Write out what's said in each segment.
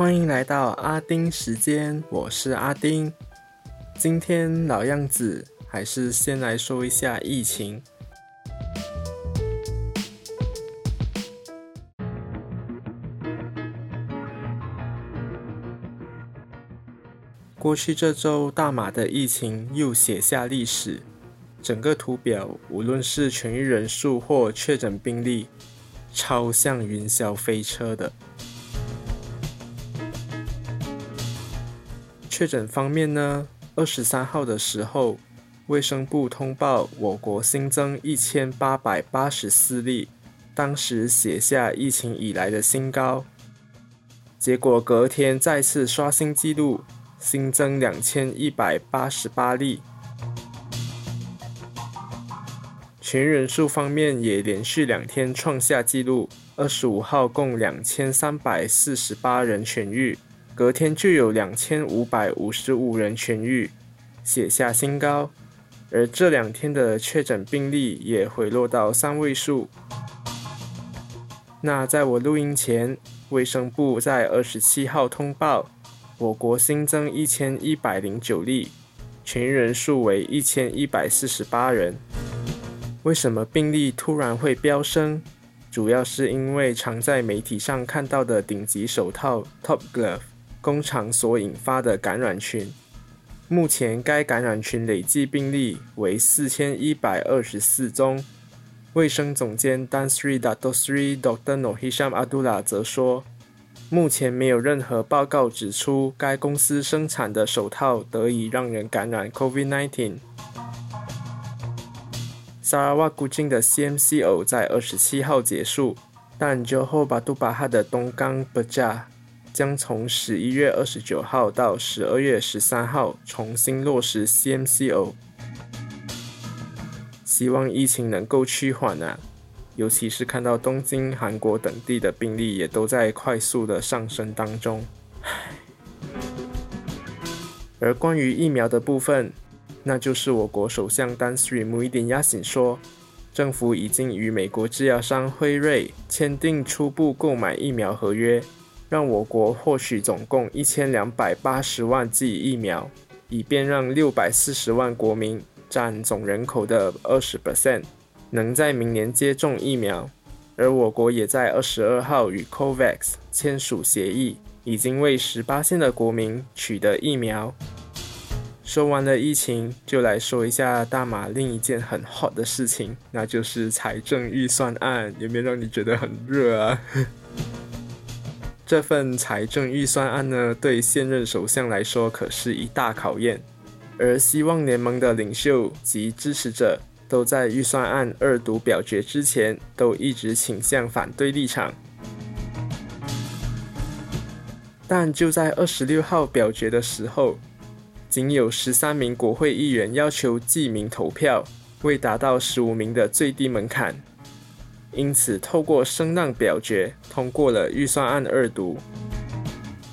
欢迎来到阿丁时间，我是阿丁。今天老样子，还是先来说一下疫情。过去这周，大马的疫情又写下历史。整个图表，无论是痊愈人数或确诊病例，超像云霄飞车的。确诊方面呢，二十三号的时候，卫生部通报我国新增一千八百八十四例，当时写下疫情以来的新高。结果隔天再次刷新纪录。新增两千一百八十八例，全人数方面也连续两天创下纪录。二十五号共两千三百四十八人痊愈，隔天就有两千五百五十五人痊愈，写下新高。而这两天的确诊病例也回落到三位数。那在我录音前，卫生部在二十七号通报。我国新增一千一百零九例，全人数为一千一百四十八人。为什么病例突然会飙升？主要是因为常在媒体上看到的顶级手套 Top Glove 工厂所引发的感染群。目前该感染群累计病例为四千一百二十四宗。卫生总监 Dan Sri Dato Sri Dr. Nohisham Abdullah 则说。目前没有任何报告指出该公司生产的手套得以让人感染 COVID-19。萨拉瓦古晋的 CMCO 在二十七号结束，但 Johor Batu b a h a 的东冈 Beja 将从十一月二十九号到十二月十三号重新落实 CMCO。希望疫情能够趋缓啊！尤其是看到东京、韩国等地的病例也都在快速的上升当中，而关于疫苗的部分，那就是我国首相丹斯里姆伊丁亚辛说，政府已经与美国制药商辉瑞签订初步购买疫苗合约，让我国获取总共一千两百八十万剂疫苗，以便让六百四十万国民占总人口的二十 percent。能在明年接种疫苗，而我国也在二十二号与 COVAX 签署协议，已经为十八线的国民取得疫苗。说完了疫情，就来说一下大马另一件很 hot 的事情，那就是财政预算案，有没有让你觉得很热啊？这份财政预算案呢，对现任首相来说可是一大考验，而希望联盟的领袖及支持者。都在预算案二读表决之前，都一直倾向反对立场。但就在二十六号表决的时候，仅有十三名国会议员要求记名投票，未达到十五名的最低门槛，因此透过声浪表决通过了预算案二读。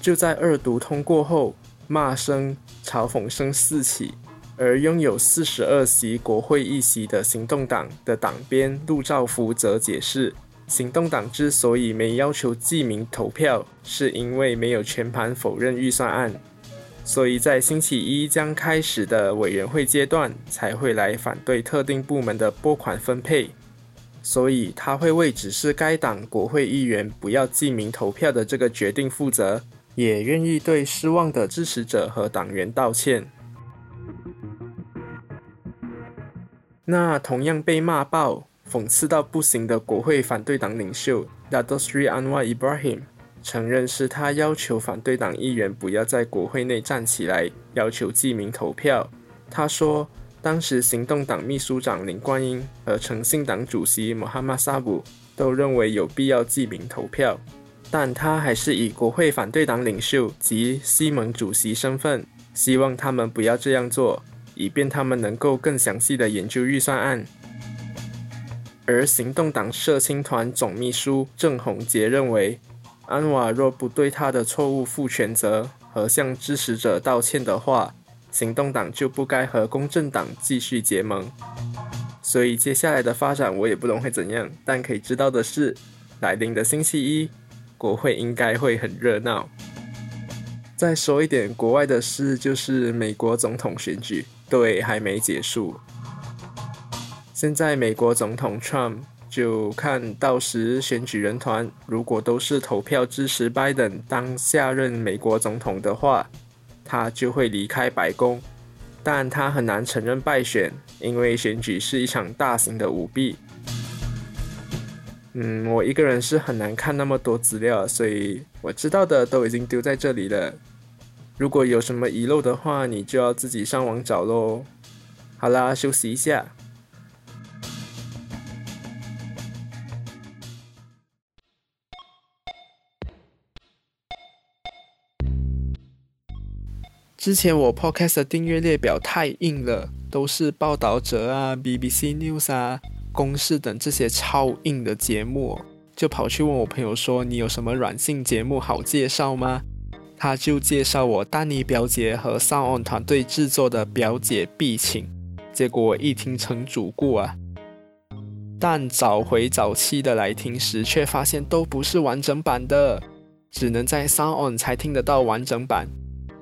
就在二读通过后，骂声、嘲讽声四起。而拥有四十二席国会议席的行动党的党鞭陆兆福则解释，行动党之所以没要求记名投票，是因为没有全盘否认预算案，所以在星期一将开始的委员会阶段才会来反对特定部门的拨款分配，所以他会为指示该党国会议员不要记名投票的这个决定负责，也愿意对失望的支持者和党员道歉。那同样被骂爆、讽刺到不行的国会反对党领袖 Dato Sri Anwa Ibrahim 承认是他要求反对党议员不要在国会内站起来，要求记名投票。他说，当时行动党秘书长林冠英和诚信党主席 Muhammad Sabu 都认为有必要记名投票，但他还是以国会反对党领袖及西盟主席身份，希望他们不要这样做。以便他们能够更详细的研究预算案。而行动党社青团总秘书郑宏杰认为，安瓦若不对他的错误负全责和向支持者道歉的话，行动党就不该和公正党继续结盟。所以接下来的发展我也不懂会怎样，但可以知道的是，来临的星期一，国会应该会很热闹。再说一点国外的事，就是美国总统选举，对，还没结束。现在美国总统 Trump 就看到时选举人团如果都是投票支持拜登当下任美国总统的话，他就会离开白宫。但他很难承认败选，因为选举是一场大型的舞弊。嗯，我一个人是很难看那么多资料，所以我知道的都已经丢在这里了。如果有什么遗漏的话，你就要自己上网找喽。好啦，休息一下。之前我 podcast 的订阅列表太硬了，都是报道者啊、BBC News 啊、公视等这些超硬的节目，就跑去问我朋友说：“你有什么软性节目好介绍吗？”他就介绍我丹尼表姐和 Sound On 团队制作的《表姐必请》，结果我一听成主顾啊，但找回早期的来听时，却发现都不是完整版的，只能在 Sound On 才听得到完整版。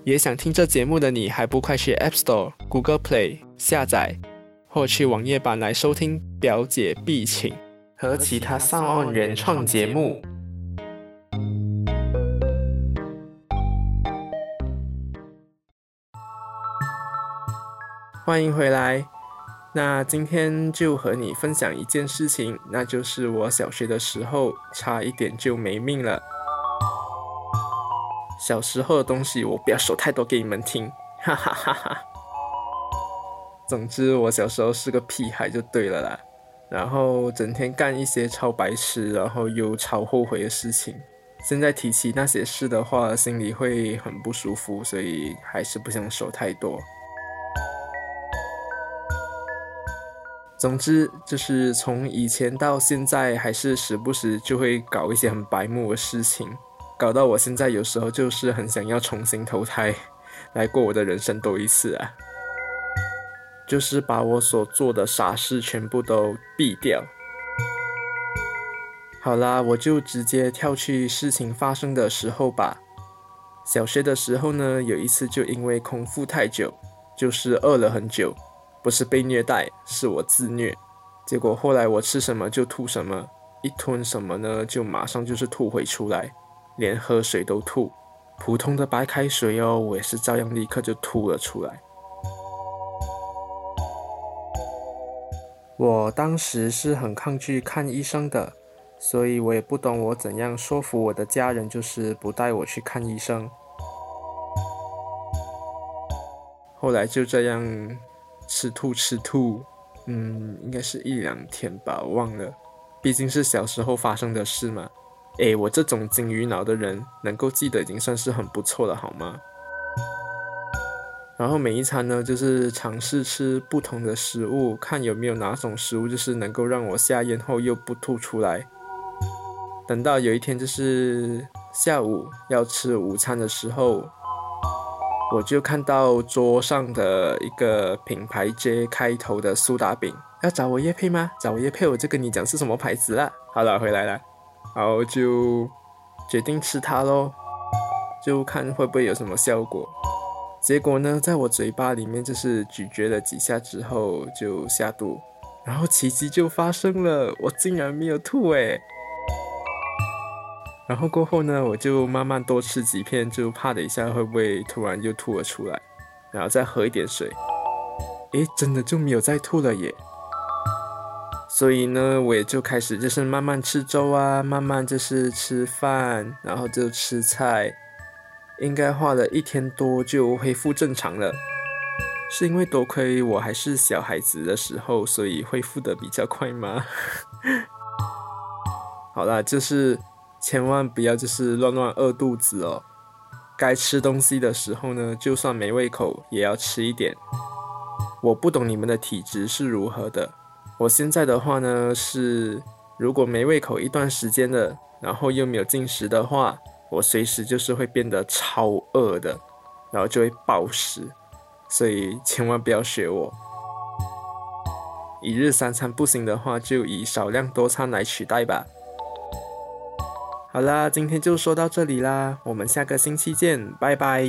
也想听这节目的你，还不快去 App Store、Google Play 下载，或去网页版来收听《表姐必请》和其他上岸原创节目。欢迎回来。那今天就和你分享一件事情，那就是我小学的时候差一点就没命了。小时候的东西，我不要说太多给你们听，哈哈哈哈。总之，我小时候是个屁孩就对了啦。然后整天干一些超白痴，然后又超后悔的事情。现在提起那些事的话，心里会很不舒服，所以还是不想说太多。总之，就是从以前到现在，还是时不时就会搞一些很白目的事情。搞到我现在有时候就是很想要重新投胎，来过我的人生多一次啊！就是把我所做的傻事全部都毙掉。好啦，我就直接跳去事情发生的时候吧。小学的时候呢，有一次就因为空腹太久，就是饿了很久，不是被虐待，是我自虐。结果后来我吃什么就吐什么，一吞什么呢，就马上就是吐回出来。连喝水都吐，普通的白开水哦，我也是照样立刻就吐了出来。我当时是很抗拒看医生的，所以我也不懂我怎样说服我的家人，就是不带我去看医生。后来就这样吃吐吃吐，嗯，应该是一两天吧，忘了，毕竟是小时候发生的事嘛。哎，我这种金鱼脑的人能够记得已经算是很不错了，好吗？然后每一餐呢，就是尝试吃不同的食物，看有没有哪种食物就是能够让我下咽后又不吐出来。等到有一天就是下午要吃午餐的时候，我就看到桌上的一个品牌 J 开头的苏打饼，要找我叶配吗？找我叶配，我就跟你讲是什么牌子了。好了，回来了。然后就决定吃它喽，就看会不会有什么效果。结果呢，在我嘴巴里面就是咀嚼了几下之后就下肚，然后奇迹就发生了，我竟然没有吐诶。然后过后呢，我就慢慢多吃几片，就怕等一下会不会突然就吐了出来，然后再喝一点水，诶，真的就没有再吐了耶。所以呢，我也就开始就是慢慢吃粥啊，慢慢就是吃饭，然后就吃菜，应该花了一天多就恢复正常了。是因为多亏我还是小孩子的时候，所以恢复的比较快吗？好啦，就是千万不要就是乱乱饿肚子哦。该吃东西的时候呢，就算没胃口也要吃一点。我不懂你们的体质是如何的。我现在的话呢是，如果没胃口一段时间的，然后又没有进食的话，我随时就是会变得超饿的，然后就会暴食，所以千万不要学我。一日三餐不行的话，就以少量多餐来取代吧。好啦，今天就说到这里啦，我们下个星期见，拜拜。